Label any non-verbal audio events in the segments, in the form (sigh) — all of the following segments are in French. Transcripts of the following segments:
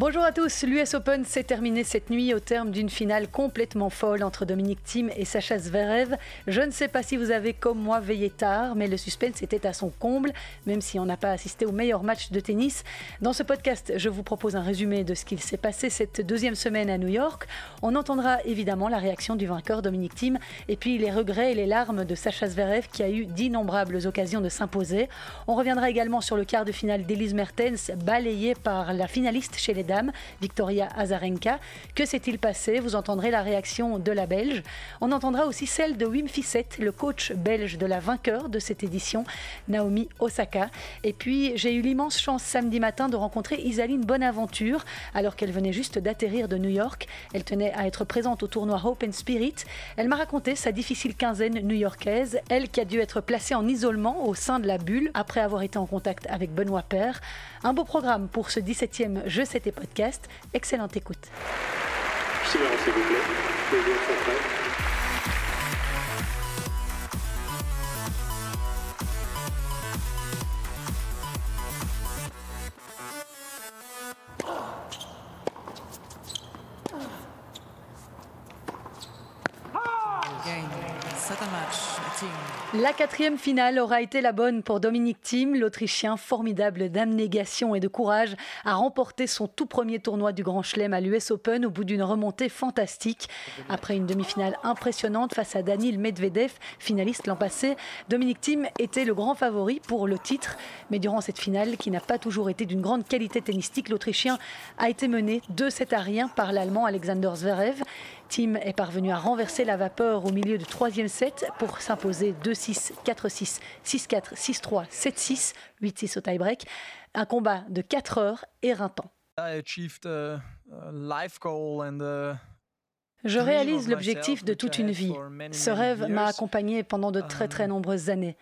Bonjour à tous, l'US Open s'est terminé cette nuit au terme d'une finale complètement folle entre Dominique Thiem et Sacha Zverev. Je ne sais pas si vous avez comme moi veillé tard, mais le suspense était à son comble, même si on n'a pas assisté au meilleur match de tennis. Dans ce podcast, je vous propose un résumé de ce qu'il s'est passé cette deuxième semaine à New York. On entendra évidemment la réaction du vainqueur Dominique Thiem et puis les regrets et les larmes de Sacha Zverev qui a eu d'innombrables occasions de s'imposer. On reviendra également sur le quart de finale d'Elise Mertens, balayé par la finaliste chez les Victoria Azarenka. Que s'est-il passé? Vous entendrez la réaction de la Belge. On entendra aussi celle de Wim Fissette, le coach belge de la vainqueur de cette édition, Naomi Osaka. Et puis, j'ai eu l'immense chance samedi matin de rencontrer Isaline Bonaventure, alors qu'elle venait juste d'atterrir de New York. Elle tenait à être présente au tournoi Hope and Spirit. Elle m'a raconté sa difficile quinzaine new-yorkaise, elle qui a dû être placée en isolement au sein de la bulle après avoir été en contact avec Benoît Père. Un beau programme pour ce 17e Je sais podcast. Excellente écoute. La quatrième finale aura été la bonne pour Dominique Thiem. L'Autrichien, formidable d'abnégation et de courage, a remporté son tout premier tournoi du Grand Chelem à l'US Open au bout d'une remontée fantastique. Après une demi-finale impressionnante face à Daniil Medvedev, finaliste l'an passé, Dominique Thiem était le grand favori pour le titre. Mais durant cette finale, qui n'a pas toujours été d'une grande qualité tennistique, l'Autrichien a été mené 2-7 à rien par l'Allemand Alexander Zverev. Thiem est parvenu à renverser la vapeur au milieu du troisième set pour s'imposer 2-6, 4-6, 6-4, 6-3, 7-6, 8-6 au tie-break. Un combat de 4 heures éreintant. Je réalise l'objectif de toute une vie. Ce rêve m'a accompagné pendant de très très um, nombreuses années.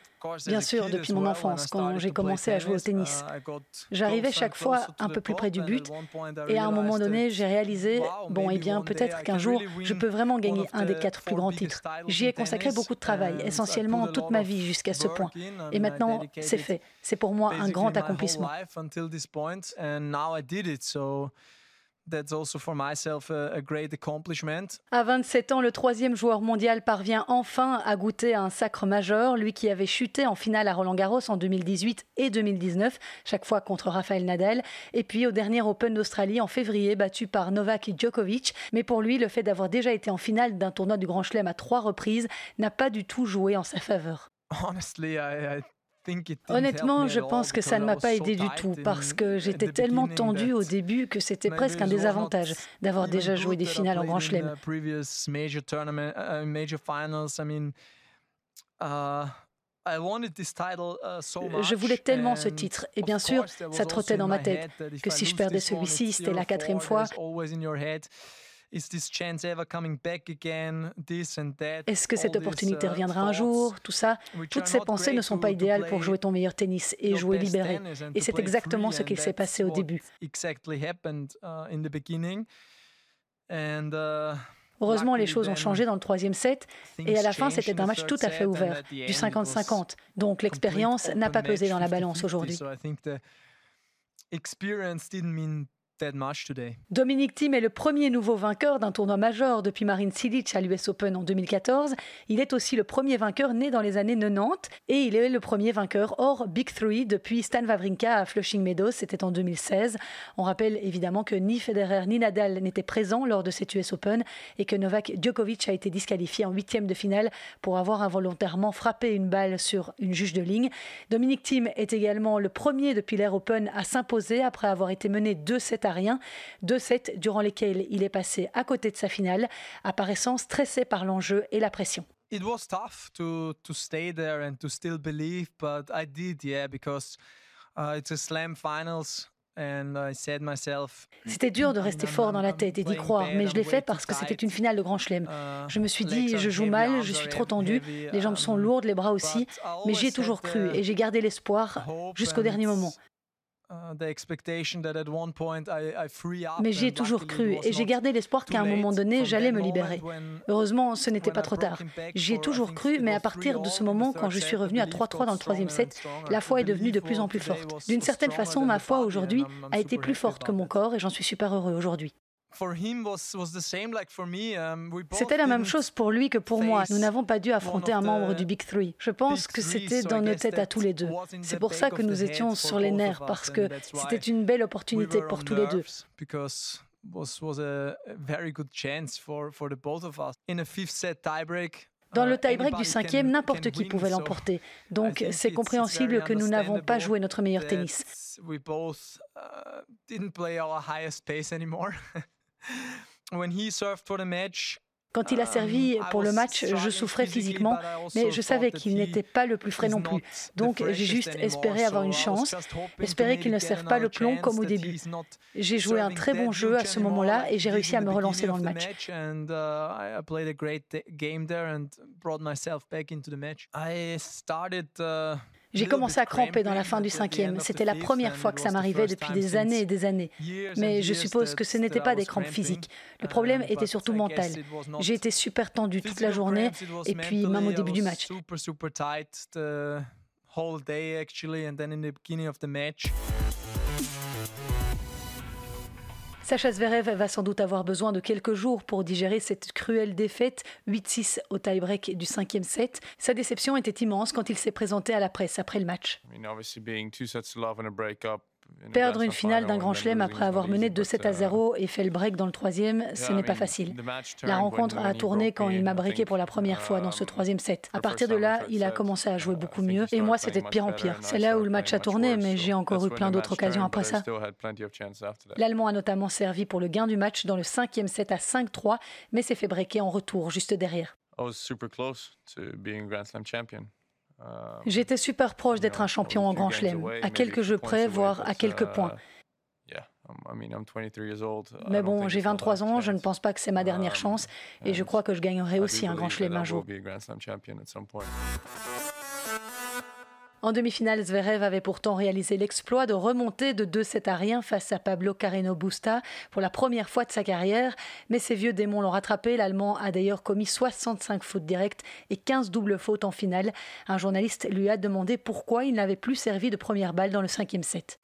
Bien sûr, depuis mon enfance, quand j'ai commencé à jouer au tennis. Uh, J'arrivais chaque fois un peu plus près du but et à un moment donné, j'ai réalisé, bon, eh bien, peut-être qu'un jour, je peux vraiment gagner un des quatre plus grands titres. J'y ai consacré beaucoup de travail, essentiellement toute ma vie jusqu'à ce point. Et maintenant, c'est fait. C'est pour moi un grand accomplissement. À 27 ans, le troisième joueur mondial parvient enfin à goûter à un sacre majeur, lui qui avait chuté en finale à Roland Garros en 2018 et 2019, chaque fois contre Rafael Nadal, et puis au dernier Open d'Australie en février, battu par Novak Djokovic. Mais pour lui, le fait d'avoir déjà été en finale d'un tournoi du Grand Chelem à trois reprises n'a pas du tout joué en sa faveur. (laughs) Honnêtement, je pense que ça ne m'a pas aidé du tout parce que j'étais tellement tendu au début que c'était presque un désavantage d'avoir déjà joué des finales en Grand Chelem. Je voulais tellement ce titre et bien sûr, ça trottait dans ma tête que si je perdais celui-ci, c'était la quatrième fois. Est-ce que cette opportunité uh, reviendra un jour? Tout ça, toutes ces pensées ne sont pas idéales pour jouer ton meilleur tennis et jouer libéré. Et c'est exactement ce qu'il s'est passé au début. Uh, uh, Heureusement, les choses ont changé dans le troisième set et à la fin, c'était un match tout à fait ouvert, du 50-50. Donc l'expérience n'a pas pesé dans la balance aujourd'hui. Dominique Thiem est le premier nouveau vainqueur d'un tournoi majeur depuis Marin Cilic à l'US Open en 2014. Il est aussi le premier vainqueur né dans les années 90 et il est le premier vainqueur hors Big Three depuis Stan Wawrinka à Flushing Meadows, c'était en 2016. On rappelle évidemment que ni Federer ni Nadal n'étaient présents lors de cet US Open et que Novak Djokovic a été disqualifié en huitième de finale pour avoir involontairement frappé une balle sur une juge de ligne. Dominique Thiem est également le premier depuis l'Air Open à s'imposer après avoir été mené 2-7 rien. Deux sets durant lesquels il est passé à côté de sa finale, apparaissant stressé par l'enjeu et la pression. It was tough to to stay there and to still believe, but I did, yeah, because uh, it's a slam finals. C'était dur de rester fort dans la tête et d'y croire, mais je l'ai fait parce que c'était une finale de Grand Chelem. Uh, je me suis dit, je joue mal, je suis trop tendu, les jambes sont um, lourdes, les bras aussi, mais j'y ai toujours cru et j'ai gardé l'espoir jusqu'au dernier moment. Mais j'y ai toujours cru et j'ai gardé l'espoir qu'à un moment donné, j'allais me libérer. Heureusement, ce n'était pas trop tard. J'y ai toujours cru, mais à partir de ce moment, quand je suis revenu à 3-3 dans le troisième set, la foi est devenue de plus en plus forte. D'une certaine façon, ma foi aujourd'hui a été plus forte que mon corps et j'en suis super heureux aujourd'hui. C'était la même chose pour lui que pour moi. Nous n'avons pas dû affronter un membre du Big Three. Je pense que c'était dans nos têtes à tous les deux. C'est pour ça que nous étions sur les nerfs, parce que c'était une belle opportunité pour tous les deux. Dans le tie-break du cinquième, n'importe qui pouvait l'emporter. Donc c'est compréhensible que nous n'avons pas joué notre meilleur tennis. (laughs) Quand il a servi pour le match, je souffrais physiquement, mais je savais qu'il n'était pas le plus frais non plus. Donc j'ai juste espéré avoir une chance, espéré qu'il ne serve pas le plomb comme au début. J'ai joué un très bon jeu à ce moment-là et j'ai réussi à me relancer dans le match. J'ai commencé à cramper dans la fin du cinquième. C'était la première fois que ça m'arrivait depuis des années et des années. Mais je suppose que ce n'était pas des crampes physiques. Le problème était surtout mental. J'ai été super tendu toute la journée et puis même au début du match. Sacha Zverev va sans doute avoir besoin de quelques jours pour digérer cette cruelle défaite, 8-6 au tie-break du cinquième set. Sa déception était immense quand il s'est présenté à la presse après le match. Perdre une finale d'un grand chelem après avoir mené 2-7 à 0 et fait le break dans le troisième, ce n'est pas facile. La rencontre a tourné quand il m'a breaké pour la première fois dans ce troisième set. À partir de là, il a commencé à jouer beaucoup mieux et moi, c'était de pire en pire. C'est là où le match a tourné, mais j'ai encore eu plein d'autres occasions après ça. L'Allemand a notamment servi pour le gain du match dans le cinquième set à 5-3, mais s'est fait breaker en retour juste derrière. J'étais super proche d'être un champion en Grand Chelem, à quelques jeux près, voire à quelques points. Mais bon, j'ai 23 ans, je ne pense pas que c'est ma dernière chance et je crois que je gagnerai aussi un Grand Chelem un jour. En demi-finale, Zverev avait pourtant réalisé l'exploit de remonter de 2-7 à rien face à Pablo Carreno Busta pour la première fois de sa carrière, mais ses vieux démons l'ont rattrapé. L'Allemand a d'ailleurs commis 65 fautes directes et 15 doubles fautes en finale. Un journaliste lui a demandé pourquoi il n'avait plus servi de première balle dans le cinquième set.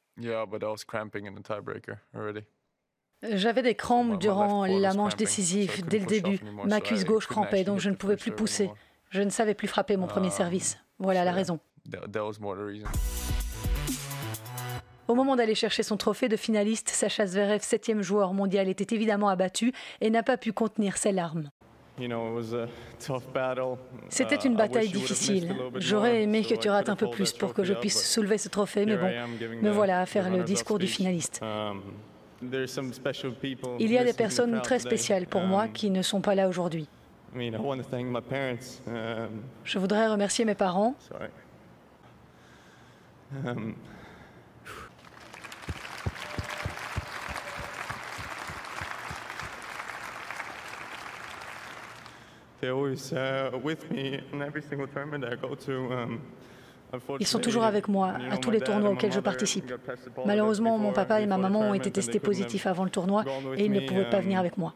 J'avais des crampes durant la manche décisive, dès le début. Ma cuisse gauche crampait, donc je ne pouvais plus pousser. Je ne savais plus frapper mon premier um, service. Voilà la raison. Au moment d'aller chercher son trophée de finaliste, Sacha Zverev, septième joueur mondial, était évidemment abattu et n'a pas pu contenir ses larmes. C'était une uh, bataille difficile. J'aurais aimé que tu rates un peu plus pour que je puisse soulever ce trophée, mais bon, me voilà à faire le discours du finaliste. Um, Il y a des personnes très spéciales pour moi um, qui ne sont pas là aujourd'hui. Um, je voudrais remercier mes parents. Ils sont toujours avec moi à tous les tournois auxquels je participe. Malheureusement, mon papa et ma maman ont été testés positifs avant le tournoi et ils ne pouvaient pas venir um, avec moi.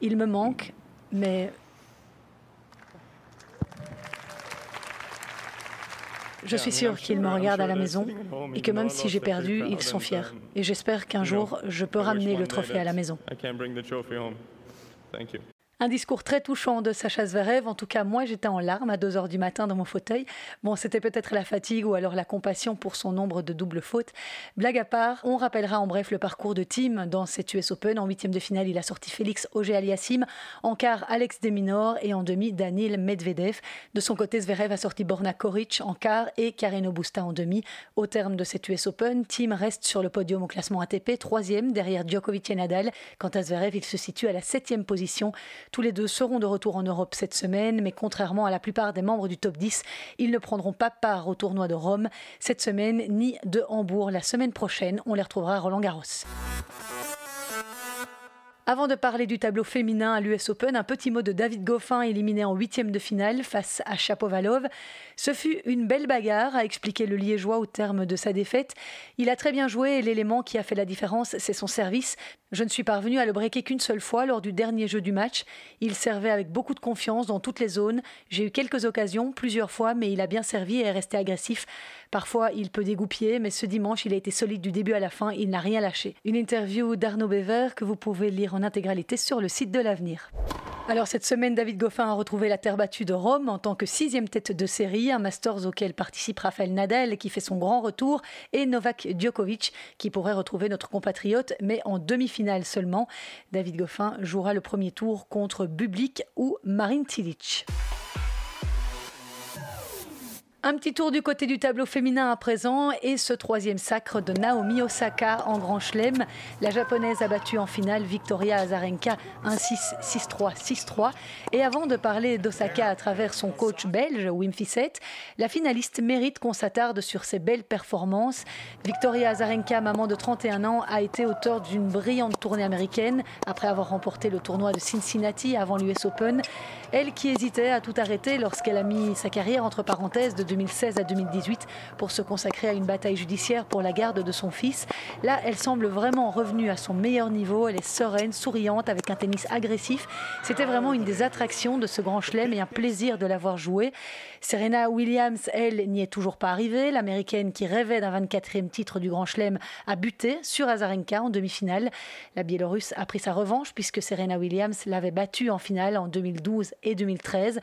Il me manque, mais Je suis sûre qu'ils me regardent à la maison et que même si j'ai perdu, ils sont fiers. Et j'espère qu'un jour, je peux ramener le trophée à la maison. Un discours très touchant de Sacha Zverev. En tout cas, moi, j'étais en larmes à 2 heures du matin dans mon fauteuil. Bon, c'était peut-être la fatigue ou alors la compassion pour son nombre de doubles fautes. Blague à part, on rappellera en bref le parcours de Tim dans cette US Open. En huitième de finale, il a sorti Félix Auger-Aliassime. En quart, Alex Deminor. Et en demi, Daniel Medvedev. De son côté, Zverev a sorti Borna Koric en quart et Carreno Busta en demi. Au terme de cette US Open, Tim reste sur le podium au classement ATP, troisième derrière Djokovic et Nadal. Quant à Zverev, il se situe à la septième position. Tous les deux seront de retour en Europe cette semaine, mais contrairement à la plupart des membres du top 10, ils ne prendront pas part au tournoi de Rome cette semaine ni de Hambourg la semaine prochaine. On les retrouvera à Roland Garros. Avant de parler du tableau féminin à l'US Open, un petit mot de David Goffin éliminé en huitième de finale face à Chapovalov. Ce fut une belle bagarre, a expliqué le Liégeois au terme de sa défaite. Il a très bien joué et l'élément qui a fait la différence, c'est son service. Je ne suis parvenu à le breaker qu'une seule fois lors du dernier jeu du match. Il servait avec beaucoup de confiance dans toutes les zones. J'ai eu quelques occasions, plusieurs fois, mais il a bien servi et est resté agressif. Parfois, il peut dégoupiller, mais ce dimanche, il a été solide du début à la fin. Il n'a rien lâché. Une interview d'Arnaud Bever que vous pouvez lire en intégralité sur le site de l'Avenir. Alors cette semaine, David Goffin a retrouvé la terre battue de Rome en tant que sixième tête de série, un Masters auquel participe Rafael Nadal qui fait son grand retour et Novak Djokovic qui pourrait retrouver notre compatriote mais en demi-finale seulement. David Goffin jouera le premier tour contre Bublik ou Marin Cilic. Un petit tour du côté du tableau féminin à présent et ce troisième sacre de Naomi Osaka en Grand Chelem. La japonaise a battu en finale Victoria Azarenka 1-6, 6-3, 6-3. Et avant de parler d'Osaka à travers son coach belge Wim Fissette, la finaliste mérite qu'on s'attarde sur ses belles performances. Victoria Azarenka, maman de 31 ans, a été auteur d'une brillante tournée américaine après avoir remporté le tournoi de Cincinnati avant l'US Open. Elle qui hésitait à tout arrêter lorsqu'elle a mis sa carrière entre parenthèses de 2016 à 2018 pour se consacrer à une bataille judiciaire pour la garde de son fils. Là, elle semble vraiment revenue à son meilleur niveau. Elle est sereine, souriante, avec un tennis agressif. C'était vraiment une des attractions de ce grand chelem et un plaisir de l'avoir joué. Serena Williams, elle, n'y est toujours pas arrivée. L'américaine qui rêvait d'un 24e titre du grand chelem a buté sur Azarenka en demi-finale. La Biélorusse a pris sa revanche puisque Serena Williams l'avait battue en finale en 2012 et 2013.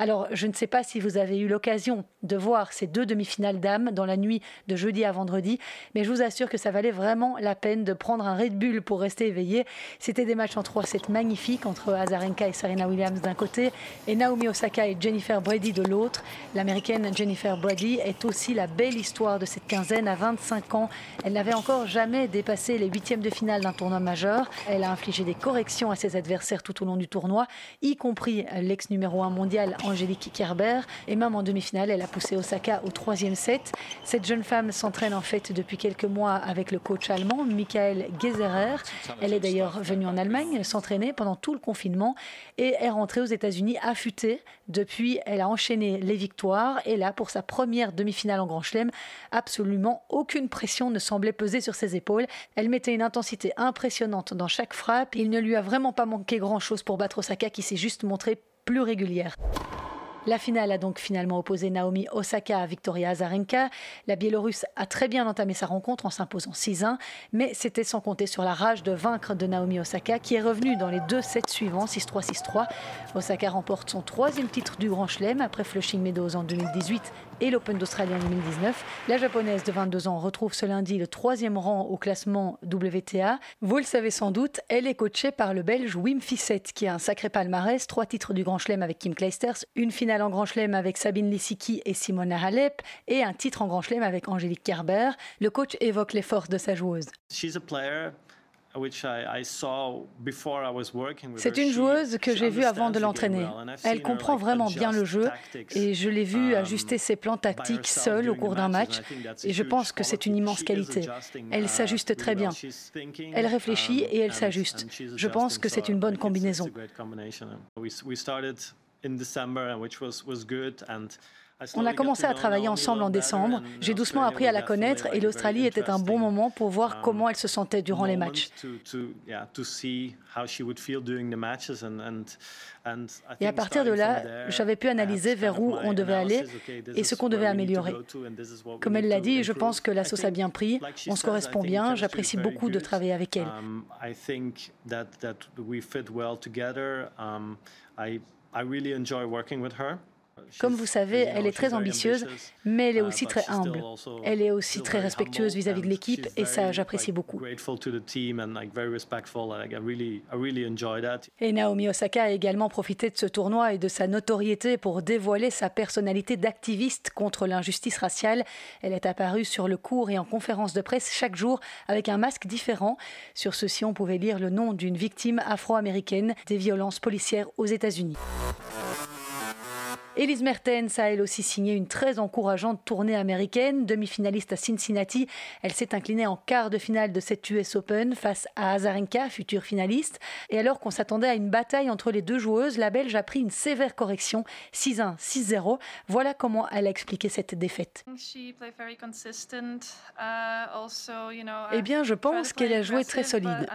Alors, je ne sais pas si vous avez eu l'occasion de voir ces deux demi-finales dames dans la nuit de jeudi à vendredi, mais je vous assure que ça valait vraiment la peine de prendre un Red Bull pour rester éveillé. C'était des matchs en 3-7 magnifiques entre Azarenka et Serena Williams d'un côté et Naomi Osaka et Jennifer Brady de l'autre. L'américaine Jennifer Brady est aussi la belle histoire de cette quinzaine. À 25 ans, elle n'avait encore jamais dépassé les huitièmes de finale d'un tournoi majeur. Elle a infligé des corrections à ses adversaires tout au long du tournoi, y compris l'ex numéro 1 mondial Angélique Kerber. Et même en demi-finale, elle a poussé Osaka au troisième set. Cette jeune femme s'entraîne en fait depuis quelques mois avec le coach allemand Michael Geserer. Elle est d'ailleurs venue en Allemagne s'entraîner pendant tout le confinement et est rentrée aux États-Unis affûtée. Depuis, elle a enchaîné les victoires. Et là, pour sa première demi-finale en Grand Chelem, absolument aucune pression ne semblait peser sur ses épaules. Elle mettait une intensité impressionnante dans chaque frappe. Il ne lui a vraiment pas manqué grand-chose pour battre Osaka qui s'est juste montrée plus régulière. La finale a donc finalement opposé Naomi Osaka à Victoria Azarenka. La Biélorusse a très bien entamé sa rencontre en s'imposant 6-1, mais c'était sans compter sur la rage de vaincre de Naomi Osaka qui est revenue dans les deux sets suivants, 6-3, 6-3. Osaka remporte son troisième titre du Grand Chelem après Flushing Meadows en 2018 et l'Open d'Australie en 2019. La japonaise de 22 ans retrouve ce lundi le troisième rang au classement WTA. Vous le savez sans doute, elle est coachée par le Belge Wim Fissette qui a un sacré palmarès, trois titres du Grand Chelem avec Kim Kleisters, une finale en Grand Chelem avec Sabine Lissiki et Simona Halep et un titre en Grand Chelem avec Angélique Kerber. Le coach évoque les forces de sa joueuse. C'est une joueuse que j'ai vue avant de l'entraîner. Elle comprend vraiment bien le jeu et je l'ai vue um, ajuster ses plans tactiques seule au cours d'un match et je pense que c'est une immense qualité. Elle uh, s'ajuste très bien. Elle réfléchit et elle um, s'ajuste. Je pense que c'est une bonne combinaison. On a commencé à travailler ensemble en décembre. J'ai doucement appris à la connaître et l'Australie était un bon moment pour voir um, comment elle se sentait durant les matchs. Et à partir de là, j'avais pu analyser vers où on devait aller et ce qu'on devait améliorer. Comme elle l'a dit, je pense que la sauce a bien pris, on se correspond bien, j'apprécie beaucoup de travailler avec elle. Comme vous savez, elle est très ambitieuse, mais elle est aussi très humble. Elle est aussi très respectueuse vis-à-vis de l'équipe et ça, j'apprécie beaucoup. Et Naomi Osaka a également profité de ce tournoi et de sa notoriété pour dévoiler sa personnalité d'activiste contre l'injustice raciale. Elle est apparue sur le cours et en conférence de presse chaque jour avec un masque différent. Sur ceci, on pouvait lire le nom d'une victime afro-américaine des violences policières aux États-Unis. Elise Mertens a elle aussi signé une très encourageante tournée américaine. Demi-finaliste à Cincinnati, elle s'est inclinée en quart de finale de cette US Open face à Azarenka, future finaliste. Et alors qu'on s'attendait à une bataille entre les deux joueuses, la Belge a pris une sévère correction, 6-1, 6-0. Voilà comment elle a expliqué cette défaite. Eh bien, je pense qu'elle a joué très solide.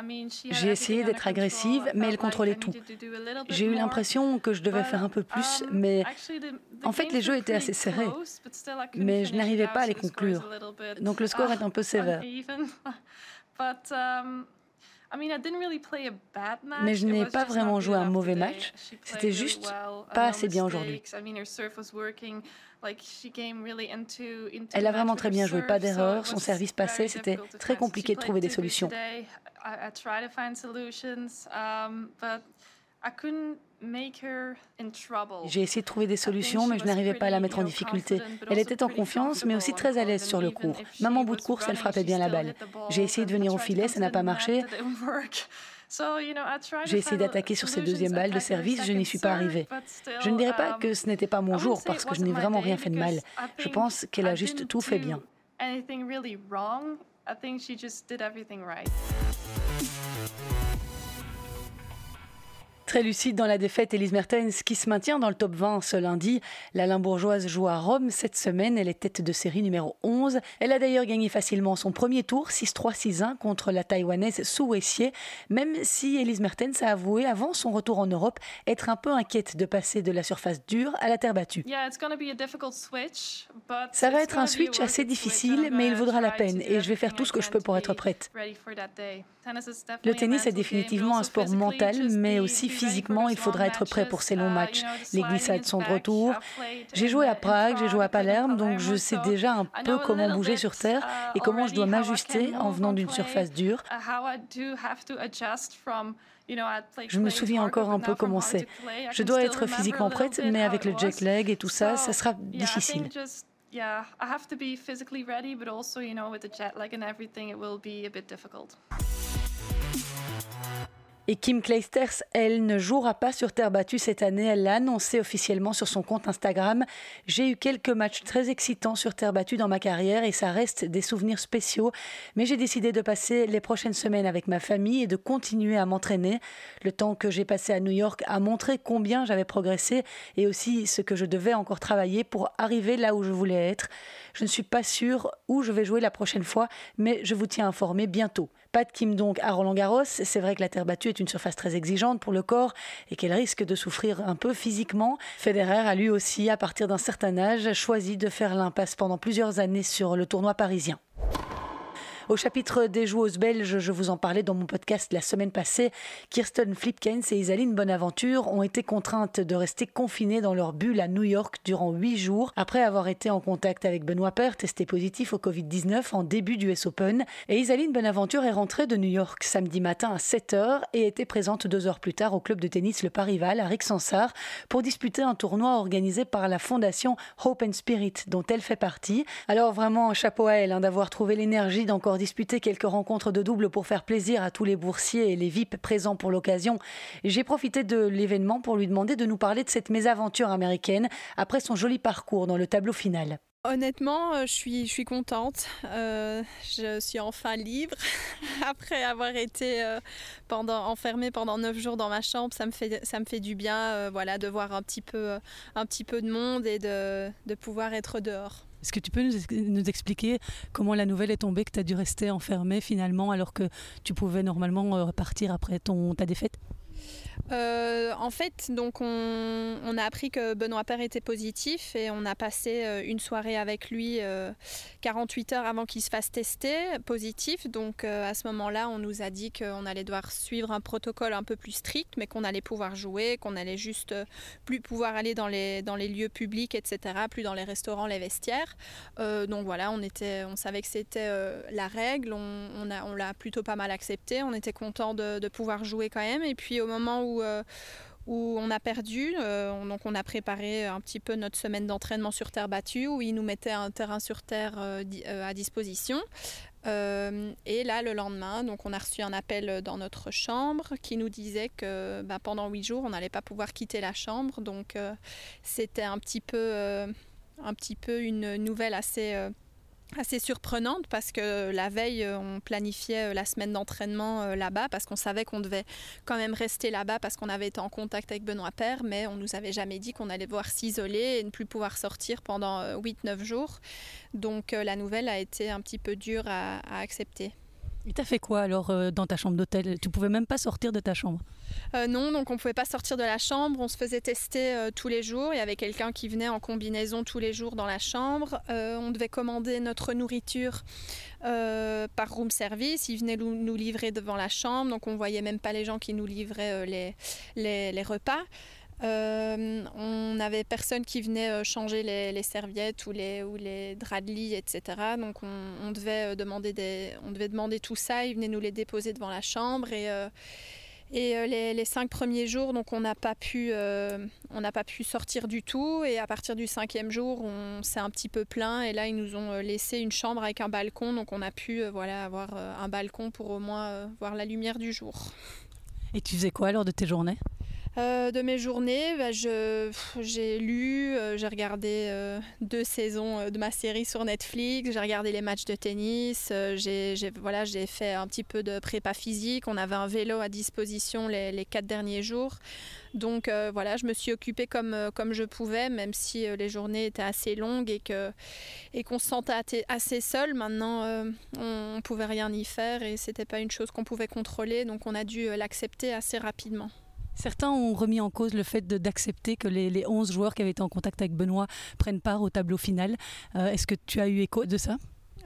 J'ai essayé d'être agressive, mais elle contrôlait tout. J'ai eu l'impression que je devais faire un peu plus, um, mais en fait, les jeux étaient assez serrés, mais je n'arrivais pas à les conclure. Donc le score est un peu sévère. (laughs) Mais je n'ai pas vraiment joué un mauvais match. C'était juste pas assez bien aujourd'hui. Elle a vraiment très bien joué, pas d'erreur, son service passait, c'était très compliqué de trouver des solutions. J'ai essayé de trouver des solutions, mais je n'arrivais pas à la mettre en difficulté. Elle était en confiance, mais aussi très à l'aise sur le cours. Même en bout de course, elle frappait bien la balle. J'ai essayé de venir au filet, ça n'a pas marché. (laughs) J'ai essayé d'attaquer sur ces deuxièmes balles de service, je n'y suis pas arrivée. Je ne dirais pas um, que ce n'était pas mon jour, parce que je n'ai vraiment rien fait de mal. Je pense qu'elle a juste tout fait bien. Très lucide dans la défaite, Elise Mertens qui se maintient dans le top 20 ce lundi. La Limbourgeoise joue à Rome cette semaine. Elle est tête de série numéro 11. Elle a d'ailleurs gagné facilement son premier tour, 6-3-6-1 contre la Taïwanaise Su Weixier, même si Elise Mertens a avoué avant son retour en Europe être un peu inquiète de passer de la surface dure à la terre battue. Ça va être un switch assez difficile, mais il vaudra la peine et je vais faire tout ce que je peux pour être prête. Le tennis est définitivement un sport mental, mais aussi physiquement, il faudra être prêt pour ces longs matchs. Les glissades sont de retour. J'ai joué à Prague, j'ai joué à Palerme, donc je sais déjà un peu comment bouger sur terre et comment je dois m'ajuster en venant d'une surface dure. Je me souviens encore un peu comment c'est. Je dois être physiquement prête, mais avec le jet lag et tout ça, ça sera difficile. Et Kim Kleisters, elle ne jouera pas sur terre battue cette année. Elle l'a annoncé officiellement sur son compte Instagram. J'ai eu quelques matchs très excitants sur terre battue dans ma carrière et ça reste des souvenirs spéciaux. Mais j'ai décidé de passer les prochaines semaines avec ma famille et de continuer à m'entraîner. Le temps que j'ai passé à New York a montré combien j'avais progressé et aussi ce que je devais encore travailler pour arriver là où je voulais être. Je ne suis pas sûre où je vais jouer la prochaine fois, mais je vous tiens informé bientôt. Pas de Kim donc à Roland Garros. C'est vrai que la terre battue est une surface très exigeante pour le corps et qu'elle risque de souffrir un peu physiquement. Federer a lui aussi, à partir d'un certain âge, choisi de faire l'impasse pendant plusieurs années sur le tournoi parisien. Au chapitre des joueuses belges, je vous en parlais dans mon podcast la semaine passée, Kirsten Flipkens et Isaline Bonaventure ont été contraintes de rester confinées dans leur bulle à New York durant huit jours après avoir été en contact avec Benoît Paire, testé positif au Covid-19 en début du US Open. Et Isaline Bonaventure est rentrée de New York samedi matin à 7h et était présente deux heures plus tard au club de tennis Le Parival à Rixensart pour disputer un tournoi organisé par la fondation Hope and Spirit dont elle fait partie. Alors vraiment, chapeau à elle hein, d'avoir trouvé l'énergie d'encore disputé quelques rencontres de double pour faire plaisir à tous les boursiers et les VIP présents pour l'occasion. J'ai profité de l'événement pour lui demander de nous parler de cette mésaventure américaine après son joli parcours dans le tableau final. Honnêtement, euh, je suis, je suis contente. Euh, je suis enfin libre. (laughs) Après avoir été euh, pendant, enfermée pendant neuf jours dans ma chambre, ça me fait, ça me fait du bien voilà, de voir un petit, peu, un petit peu de monde et de, de pouvoir être dehors. Est-ce que tu peux nous, expliquer comment la nouvelle est tombée, que tu as dû rester enfermé finalement alors que tu pouvais normalement euh, repartir après ton, ta défaite? Euh, en fait, donc on, a appris que Benoît Père était positif et on a passé euh, une soirée avec lui 48 euh, heures avant qu'il se fasse tester positif. Donc à ce moment-là, on nous a dit qu'on allait devoir suivre un protocole un peu plus strict, mais qu'on allait pouvoir jouer, qu'on allait juste plus pouvoir aller dans les, dans les lieux publics, etc., plus dans les restaurants, les vestiaires. donc voilà, on, était, on savait que c'était la règle, on, on l'a plutôt pas mal accepté, on était content de, de pouvoir jouer quand même. Et puis au moment où euh, où on a perdu. donc on a préparé un petit peu notre semaine d'entraînement sur terre battue, où ils nous mettaient un terrain sur terre à disposition. et là, le lendemain, donc on a reçu un appel dans notre chambre qui nous disait que bah, pendant huit jours, on n'allait pas pouvoir quitter la chambre. Donc c'était un petit peu, un petit peu une nouvelle assez assez surprenante parce que la veille, euh, on planifiait euh, la semaine d'entraînement euh, là-bas parce qu'on savait qu'on devait quand même rester là-bas parce qu'on avait été en contact avec Benoît Père, mais on nous avait jamais dit qu'on allait devoir s'isoler et ne plus pouvoir sortir pendant 8-9 jours. Donc la nouvelle a été un petit peu dure à, à accepter. Et t'as fait quoi alors euh, dans ta chambre d'hôtel? Tu pouvais même pas sortir de ta chambre euh, Non, donc on pouvait pas sortir de la chambre. On se faisait tester euh, tous les jours. Il y avait quelqu'un qui venait en combinaison tous les jours dans la chambre. on devait commander notre nourriture par room service. Ils venaient nous, livrer devant la chambre, donc on voyait même pas les gens qui nous livraient les, les repas. Euh, on n'avait personne qui venait euh, changer les, serviettes ou les, draps de lit, etc. Donc on, devait euh, on devait demander tout ça. Ils venaient nous les déposer devant la chambre et les, cinq premiers jours, donc on n'a pas pu, on n'a pas pu sortir du tout. Et à partir du cinquième jour, on s'est un petit peu plein. Et là, ils nous ont laissé une chambre avec un balcon, donc on a pu, voilà, avoir un balcon pour au moins voir la lumière du jour. Et tu faisais quoi lors de tes journées? Euh, de mes journées, bah, j'ai lu, euh, j'ai regardé euh, deux saisons de ma série sur Netflix, j'ai regardé les matchs de tennis, j'ai fait un petit peu de prépa physique, on avait un vélo à disposition les, quatre derniers jours. Donc voilà, je me suis occupée comme, je pouvais, même si les journées étaient assez longues et qu'on et qu'on se sentait assez seul. Maintenant, on ne pouvait rien y faire et c'était pas une chose qu'on pouvait contrôler, donc on a dû l'accepter assez rapidement. Certains ont remis en cause le fait d'accepter que les, les, 11 joueurs qui avaient été en contact avec Benoît prennent part au tableau final. Euh, est-ce que tu as eu écho de ça?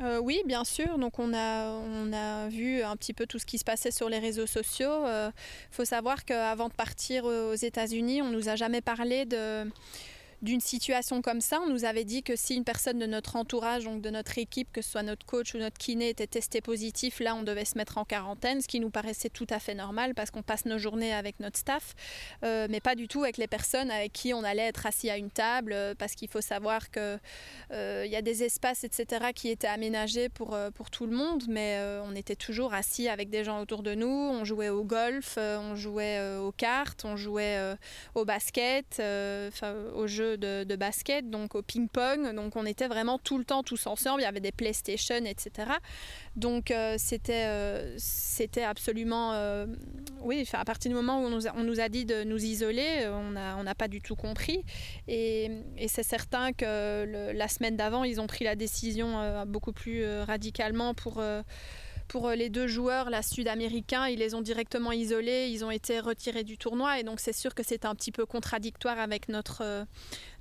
Euh, oui, bien sûr. Donc on a, on a vu un petit peu tout ce qui se passait sur les réseaux sociaux. Il euh, faut savoir qu'avant de partir aux États-Unis, on nous a jamais parlé de d'une situation comme ça, on nous avait dit que si une personne de notre entourage, donc de notre équipe, que ce soit notre coach ou notre kiné, était testé positif, là, on devait se mettre en quarantaine, ce qui nous paraissait tout à fait normal parce qu'on passe nos journées avec notre staff, euh, mais pas du tout avec les personnes avec qui on allait être assis à une table, euh, parce qu'il faut savoir qu'il euh, y a des espaces, etc., qui étaient aménagés pour, pour tout le monde, mais on était toujours assis avec des gens autour de nous, on jouait au golf, on jouait aux cartes, on jouait au basket, au jeu de, basket, donc au ping-pong. Donc on était vraiment tout le temps tous ensemble. Il y avait des PlayStation, etc. Donc euh, c'était euh, c'était absolument euh, oui. À partir du moment où on nous, a, a, dit de nous isoler, on n'a on pas du tout compris. Et c'est certain que la semaine d'avant, ils ont pris la décision beaucoup plus radicalement pour pour euh, les deux joueurs, la sud-américain, ils les ont directement isolés, ils ont été retirés du tournoi et donc c'est sûr que c'est un petit peu contradictoire avec notre, euh,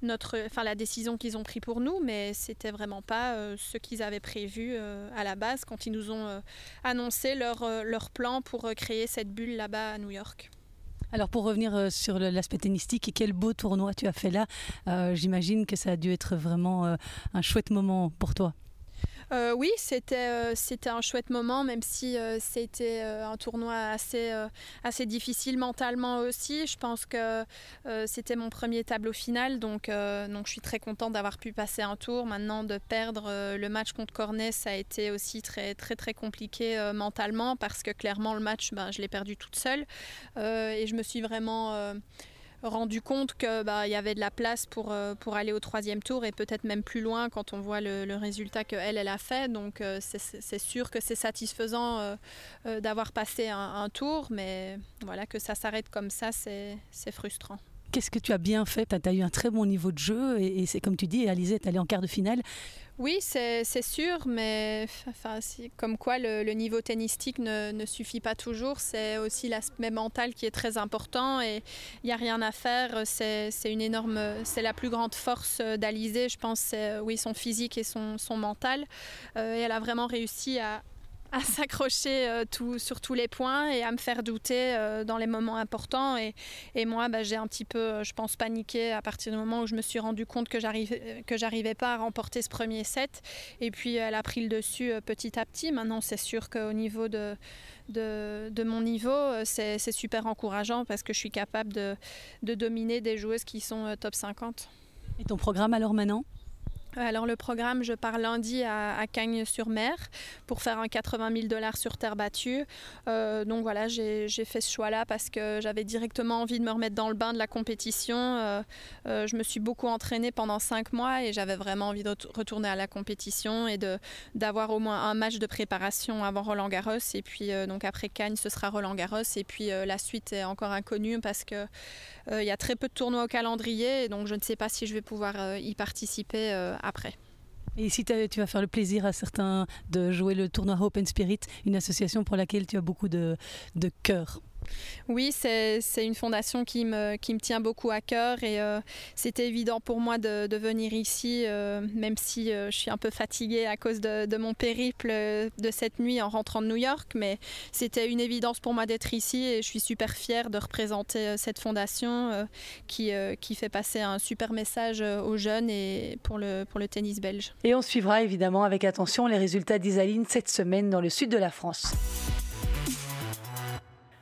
notre, enfin la décision qu'ils ont prise pour nous, mais c'était vraiment pas euh, ce qu'ils avaient prévu à la base quand ils nous ont annoncé leur, leur plan pour créer cette bulle là-bas à New York. Alors pour revenir sur l'aspect tennistique, quel beau tournoi tu as fait là. J'imagine que ça a dû être vraiment un chouette moment pour toi. Euh, oui, c'était euh, c'était un chouette moment, même si euh, c'était un tournoi assez, assez difficile mentalement aussi. Je pense que c'était mon premier tableau final, donc, donc je suis très contente d'avoir pu passer un tour. Maintenant, de perdre le match contre Cornet, ça a été aussi très très très compliqué mentalement parce que clairement le match, ben, je l'ai perdu toute seule et je me suis vraiment rendu compte qu'il bah, y avait de la place pour, euh, pour aller au troisième tour et peut-être même plus loin quand on voit le, résultat qu'elle, elle a fait. Donc euh, c'est sûr que c'est satisfaisant euh, d'avoir passé un, un, tour, mais voilà, que ça s'arrête comme ça, c'est frustrant qu'est-ce que tu as bien fait? Tu as, eu un très bon niveau de jeu et, c'est comme tu dis, Alizé est allée en quart de finale. Oui, c'est sûr, mais comme quoi le, niveau tennistique ne, suffit pas toujours. C'est aussi l'aspect mental qui est très important et il n'y a rien à faire. C'est une énorme, c'est la plus grande force d'Alizé, je pense, oui, son physique et son, mental. Euh, elle a vraiment réussi à, à s'accrocher euh, sur tous les points et à me faire douter euh, dans les moments importants. Et, moi, bah, j'ai un petit peu, euh, je pense, paniqué à partir du moment où je me suis rendu compte que j'arrivais, pas à remporter ce premier set. Et puis, elle a pris le dessus petit à petit. Maintenant, c'est sûr qu'au niveau de, mon niveau, c'est, c'est super encourageant parce que je suis capable de, de dominer des joueuses qui sont top 50. Et ton programme alors maintenant? Alors le programme, je pars lundi à, Cagnes-sur-Mer pour faire un 80 000 dollars sur terre battue. Euh, donc voilà, j'ai fait ce choix-là parce que j'avais directement envie de me remettre dans le bain de la compétition. Euh, euh, je me suis beaucoup entraînée pendant cinq mois et j'avais vraiment envie de retourner à la compétition et d'avoir au moins un match de préparation avant Roland Garros. Et puis donc après Cagnes, ce sera Roland Garros. Et puis la suite est encore inconnue parce que il y a très peu de tournois au calendrier. donc je ne sais pas si je vais pouvoir y participer après. Et ici, tu vas faire le plaisir à certains de jouer le tournoi Open Spirit, une association pour laquelle tu as beaucoup de cœur. Oui, c'est une fondation qui me, tient beaucoup à cœur et euh, c'était évident pour moi de, venir ici, euh, même si euh, je suis un peu fatiguée à cause de, mon périple de cette nuit en rentrant de New York, mais c'était une évidence pour moi d'être ici et je suis super fière de représenter cette fondation qui, qui fait passer un super message aux jeunes et pour le, pour le tennis belge. Et on suivra évidemment avec attention les résultats d'Isaline cette semaine dans le sud de la France.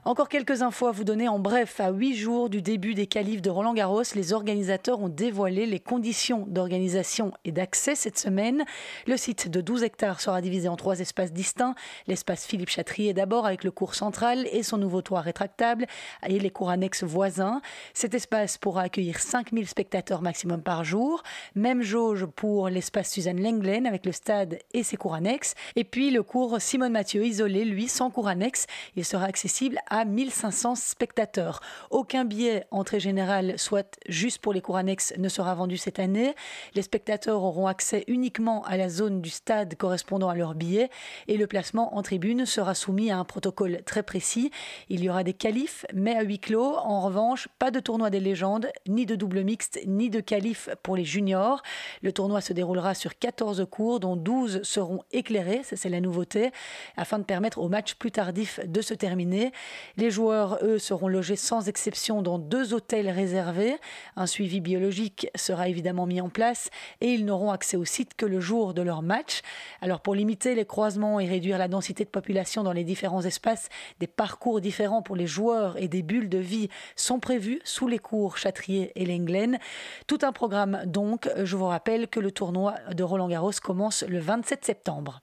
Encore quelques infos à vous donner en bref. À huit jours du début des qualifs de Roland Garros, les organisateurs ont dévoilé les conditions d'organisation et d'accès cette semaine. Le site de 12 hectares sera divisé en trois espaces distincts. L'espace Philippe Chatrier d'abord avec le cours central et son nouveau toit rétractable et les cours annexes voisins. Cet espace pourra accueillir 5000 spectateurs maximum par jour. Même jauge pour l'espace Suzanne Lenglen avec le stade et ses cours annexes. Et puis le cours Simone Mathieu isolé, lui, sans cours annexe. Il sera accessible à 1500 spectateurs. Aucun billet entrée générale, soit juste pour les cours annexes, ne sera vendu cette année. Les spectateurs auront accès uniquement à la zone du stade correspondant à leur billet et le placement en tribune sera soumis à un protocole très précis. Il y aura des qualifs, mais à huis clos. En revanche, pas de tournoi des légendes, ni de double mixte, ni de qualif pour les juniors. Le tournoi se déroulera sur 14 cours, dont 12 seront éclairés, c'est la nouveauté, afin de permettre aux matchs plus tardifs de se terminer. Les joueurs, eux, seront logés sans exception dans deux hôtels réservés. Un suivi biologique sera évidemment mis en place et ils n'auront accès au site que le jour de leur match. Alors pour limiter les croisements et réduire la densité de population dans les différents espaces, des parcours différents pour les joueurs et des bulles de vie sont prévus sous les cours Châtrier et Lenglen. Tout un programme donc. Je vous rappelle que le tournoi de Roland Garros commence le 27 septembre.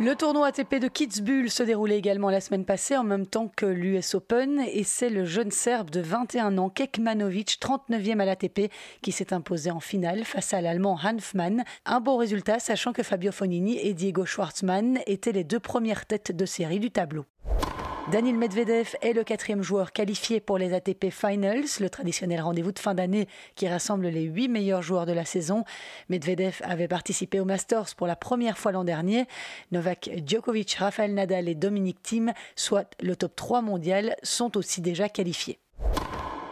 Le tournoi ATP de Kitzbühel se déroulait également la semaine passée en même temps que l'US Open et c'est le jeune Serbe de 21 ans, Kekmanovic, 39e à l'ATP, qui s'est imposé en finale face à l'Allemand Hanfmann. Un beau résultat sachant que Fabio Fonini et Diego Schwartzmann étaient les deux premières têtes de série du tableau. Daniel Medvedev est le quatrième joueur qualifié pour les ATP Finals, le traditionnel rendez-vous de fin d'année qui rassemble les huit meilleurs joueurs de la saison. Medvedev avait participé au Masters pour la première fois l'an dernier. Novak Djokovic, Rafael Nadal et Dominic Thiem, soit le top 3 mondial, sont aussi déjà qualifiés.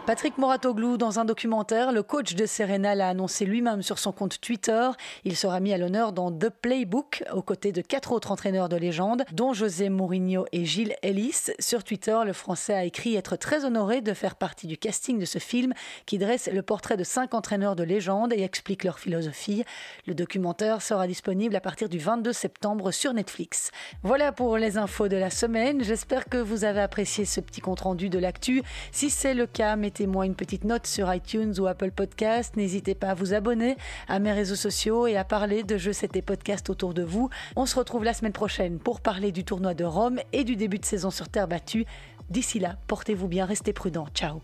Patrick Moratoglou, dans un documentaire, le coach de Serena l'a annoncé lui-même sur son compte Twitter. Il sera mis à l'honneur dans The Playbook, aux côtés de quatre autres entraîneurs de légende, dont José Mourinho et Gilles Ellis. Sur Twitter, le Français a écrit être très honoré de faire partie du casting de ce film qui dresse le portrait de cinq entraîneurs de légende et explique leur philosophie. Le documentaire sera disponible à partir du 22 septembre sur Netflix. Voilà pour les infos de la semaine. J'espère que vous avez apprécié ce petit compte-rendu de l'actu. Si c'est le cas, mettez moi une petite note sur iTunes ou Apple Podcast. N'hésitez pas à vous abonner à mes réseaux sociaux et à parler de jeux et podcasts autour de vous. On se retrouve la semaine prochaine pour parler du tournoi de Rome et du début de saison sur terre battue. D'ici là, portez-vous bien, restez prudents. Ciao